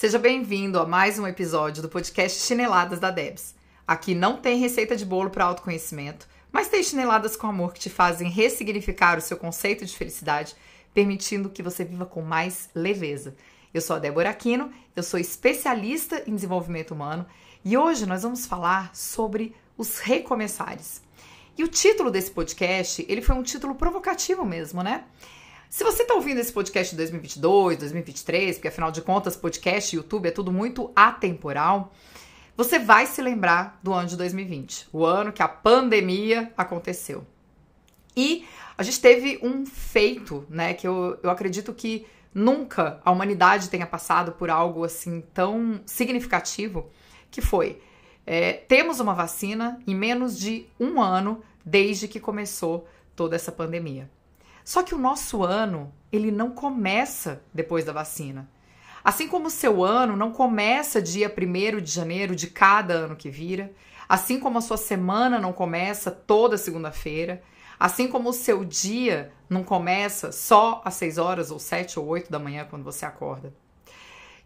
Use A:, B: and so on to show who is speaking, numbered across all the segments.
A: Seja bem-vindo a mais um episódio do podcast Chineladas da Debs. Aqui não tem receita de bolo para autoconhecimento, mas tem chineladas com amor que te fazem ressignificar o seu conceito de felicidade, permitindo que você viva com mais leveza. Eu sou a Débora Aquino, eu sou especialista em desenvolvimento humano e hoje nós vamos falar sobre os recomeçares. E o título desse podcast, ele foi um título provocativo mesmo, né? Se você está ouvindo esse podcast de 2022, 2023, porque afinal de contas, podcast e YouTube é tudo muito atemporal, você vai se lembrar do ano de 2020, o ano que a pandemia aconteceu. E a gente teve um feito, né, que eu, eu acredito que nunca a humanidade tenha passado por algo assim tão significativo, que foi é, temos uma vacina em menos de um ano desde que começou toda essa pandemia. Só que o nosso ano, ele não começa depois da vacina. Assim como o seu ano não começa dia 1 de janeiro de cada ano que vira, assim como a sua semana não começa toda segunda-feira, assim como o seu dia não começa só às 6 horas ou 7 ou 8 da manhã quando você acorda.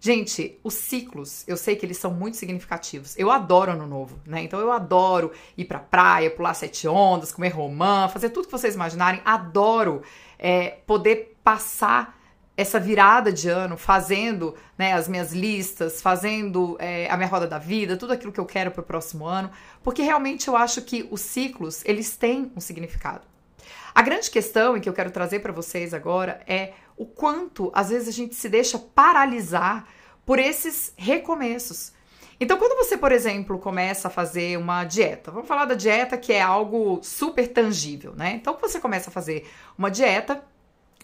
A: Gente, os ciclos, eu sei que eles são muito significativos. Eu adoro ano novo, né? Então eu adoro ir pra praia, pular sete ondas, comer romã, fazer tudo que vocês imaginarem. Adoro é, poder passar essa virada de ano fazendo né, as minhas listas, fazendo é, a minha roda da vida, tudo aquilo que eu quero para o próximo ano, porque realmente eu acho que os ciclos eles têm um significado. A grande questão e que eu quero trazer para vocês agora é o quanto às vezes a gente se deixa paralisar por esses recomeços. Então, quando você, por exemplo, começa a fazer uma dieta, vamos falar da dieta que é algo super tangível, né? Então, você começa a fazer uma dieta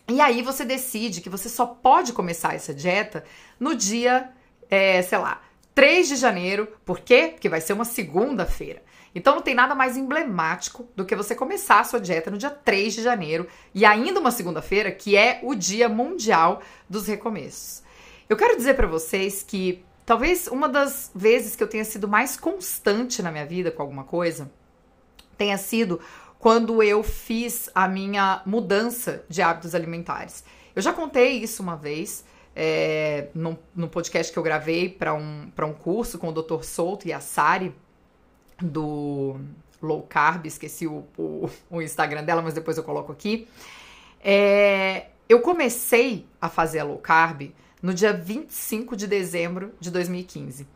A: e aí você decide que você só pode começar essa dieta no dia, é, sei lá, 3 de janeiro. Por quê? Porque vai ser uma segunda-feira. Então não tem nada mais emblemático do que você começar a sua dieta no dia 3 de janeiro e ainda uma segunda-feira, que é o Dia Mundial dos Recomeços. Eu quero dizer para vocês que talvez uma das vezes que eu tenha sido mais constante na minha vida com alguma coisa tenha sido quando eu fiz a minha mudança de hábitos alimentares. Eu já contei isso uma vez é, podcast que eu gravei para um, um curso com o Dr. Souto e a Sari do low carb, esqueci o, o, o Instagram dela, mas depois eu coloco aqui. É, eu comecei a fazer a low carb no dia 25 de dezembro de 2015.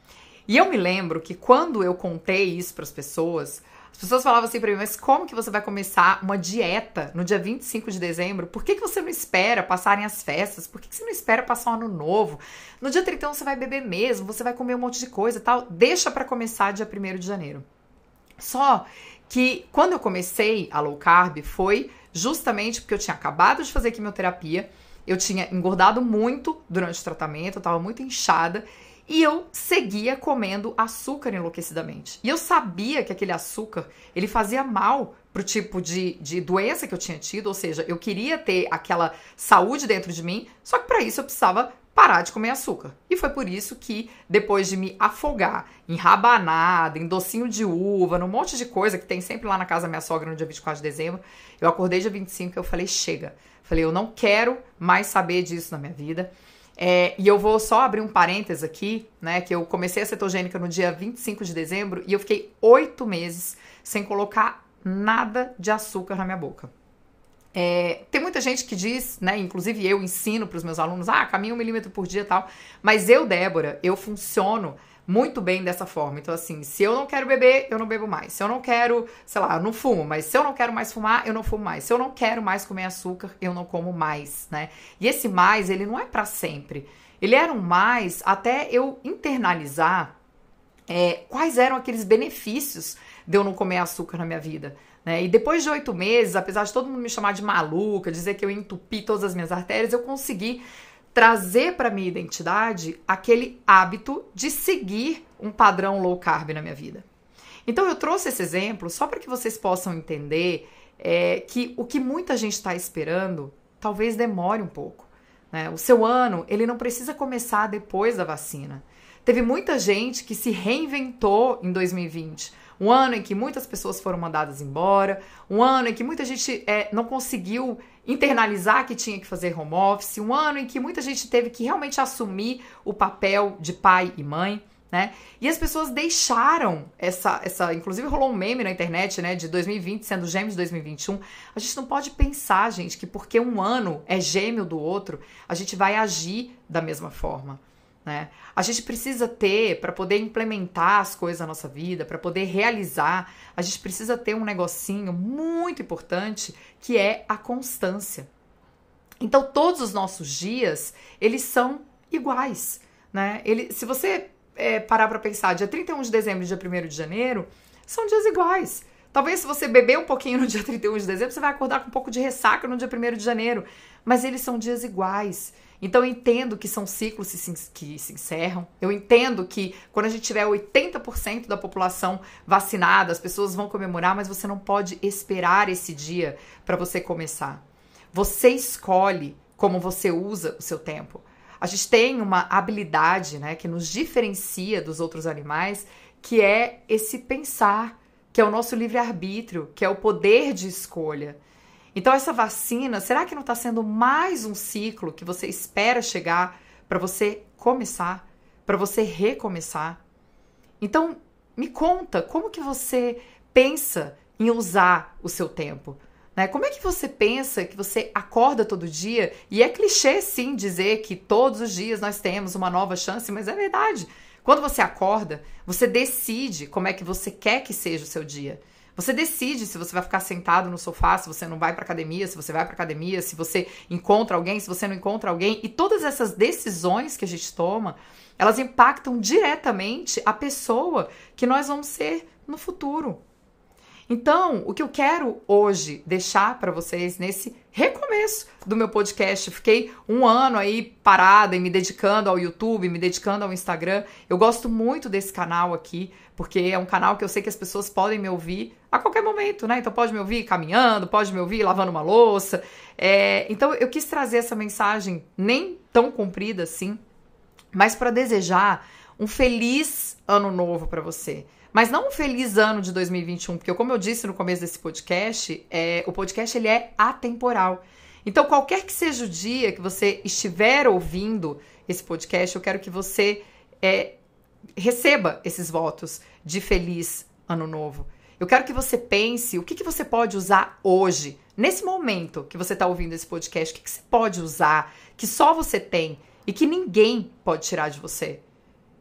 A: E eu me lembro que quando eu contei isso para as pessoas, as pessoas falavam assim para mim, mas como que você vai começar uma dieta no dia 25 de dezembro? Por que, que você não espera passarem as festas? Por que, que você não espera passar o ano novo? No dia 31 você vai beber mesmo, você vai comer um monte de coisa e tal. Deixa para começar dia 1 de janeiro. Só que quando eu comecei a low carb foi justamente porque eu tinha acabado de fazer quimioterapia, eu tinha engordado muito durante o tratamento, eu tava muito inchada e eu seguia comendo açúcar enlouquecidamente. E eu sabia que aquele açúcar, ele fazia mal pro tipo de, de doença que eu tinha tido, ou seja, eu queria ter aquela saúde dentro de mim, só que para isso eu precisava parar de comer açúcar. E foi por isso que, depois de me afogar em rabanada, em docinho de uva, num monte de coisa que tem sempre lá na casa da minha sogra no dia 24 de dezembro, eu acordei dia 25 e eu falei, chega. Falei, eu não quero mais saber disso na minha vida. É, e eu vou só abrir um parênteses aqui, né? Que eu comecei a cetogênica no dia 25 de dezembro e eu fiquei oito meses sem colocar nada de açúcar na minha boca. É, tem muita gente que diz, né? Inclusive eu ensino para os meus alunos, ah, caminha um milímetro por dia e tal. Mas eu, Débora, eu funciono muito bem dessa forma. Então, assim, se eu não quero beber, eu não bebo mais. Se eu não quero, sei lá, não fumo, mas se eu não quero mais fumar, eu não fumo mais. Se eu não quero mais comer açúcar, eu não como mais, né? E esse mais, ele não é para sempre. Ele era um mais até eu internalizar é, quais eram aqueles benefícios de eu não comer açúcar na minha vida. Né? E depois de oito meses, apesar de todo mundo me chamar de maluca, dizer que eu entupi todas as minhas artérias, eu consegui trazer para minha identidade aquele hábito de seguir um padrão low carb na minha vida. Então eu trouxe esse exemplo só para que vocês possam entender é, que o que muita gente está esperando talvez demore um pouco. Né? O seu ano ele não precisa começar depois da vacina. Teve muita gente que se reinventou em 2020. Um ano em que muitas pessoas foram mandadas embora, um ano em que muita gente é, não conseguiu internalizar que tinha que fazer home office, um ano em que muita gente teve que realmente assumir o papel de pai e mãe. Né? E as pessoas deixaram essa, essa, inclusive rolou um meme na internet, né, de 2020 sendo gêmeo de 2021. A gente não pode pensar, gente, que porque um ano é gêmeo do outro, a gente vai agir da mesma forma. Né? A gente precisa ter, para poder implementar as coisas na nossa vida, para poder realizar, a gente precisa ter um negocinho muito importante que é a constância. Então, todos os nossos dias, eles são iguais. Né? Ele, se você é, parar para pensar, dia 31 de dezembro e dia 1 de janeiro, são dias iguais. Talvez se você beber um pouquinho no dia 31 de dezembro, você vai acordar com um pouco de ressaca no dia 1 de janeiro. Mas eles são dias iguais. Então eu entendo que são ciclos que se encerram. Eu entendo que quando a gente tiver 80% da população vacinada, as pessoas vão comemorar, mas você não pode esperar esse dia para você começar. Você escolhe como você usa o seu tempo. A gente tem uma habilidade, né, que nos diferencia dos outros animais, que é esse pensar, que é o nosso livre-arbítrio, que é o poder de escolha. Então, essa vacina, será que não está sendo mais um ciclo que você espera chegar para você começar, para você recomeçar? Então, me conta, como que você pensa em usar o seu tempo? Né? Como é que você pensa que você acorda todo dia? E é clichê, sim, dizer que todos os dias nós temos uma nova chance, mas é verdade. Quando você acorda, você decide como é que você quer que seja o seu dia. Você decide se você vai ficar sentado no sofá, se você não vai para academia, se você vai para academia, se você encontra alguém, se você não encontra alguém. E todas essas decisões que a gente toma, elas impactam diretamente a pessoa que nós vamos ser no futuro. Então, o que eu quero hoje deixar para vocês nesse recomeço do meu podcast, fiquei um ano aí parada e me dedicando ao YouTube, me dedicando ao Instagram. Eu gosto muito desse canal aqui, porque é um canal que eu sei que as pessoas podem me ouvir a qualquer momento, né? Então pode me ouvir caminhando, pode me ouvir lavando uma louça. É, então eu quis trazer essa mensagem nem tão comprida assim, mas para desejar um feliz ano novo para você. Mas não um feliz ano de 2021, porque como eu disse no começo desse podcast, é, o podcast ele é atemporal. Então, qualquer que seja o dia que você estiver ouvindo esse podcast, eu quero que você é, receba esses votos de feliz ano novo. Eu quero que você pense o que, que você pode usar hoje, nesse momento que você está ouvindo esse podcast, o que, que você pode usar, que só você tem e que ninguém pode tirar de você.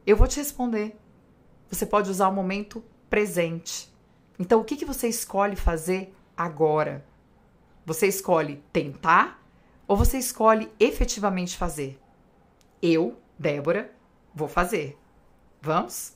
A: Eu vou te responder você pode usar o momento presente. Então, o que, que você escolhe fazer agora? Você escolhe tentar ou você escolhe efetivamente fazer? Eu, Débora, vou fazer. Vamos?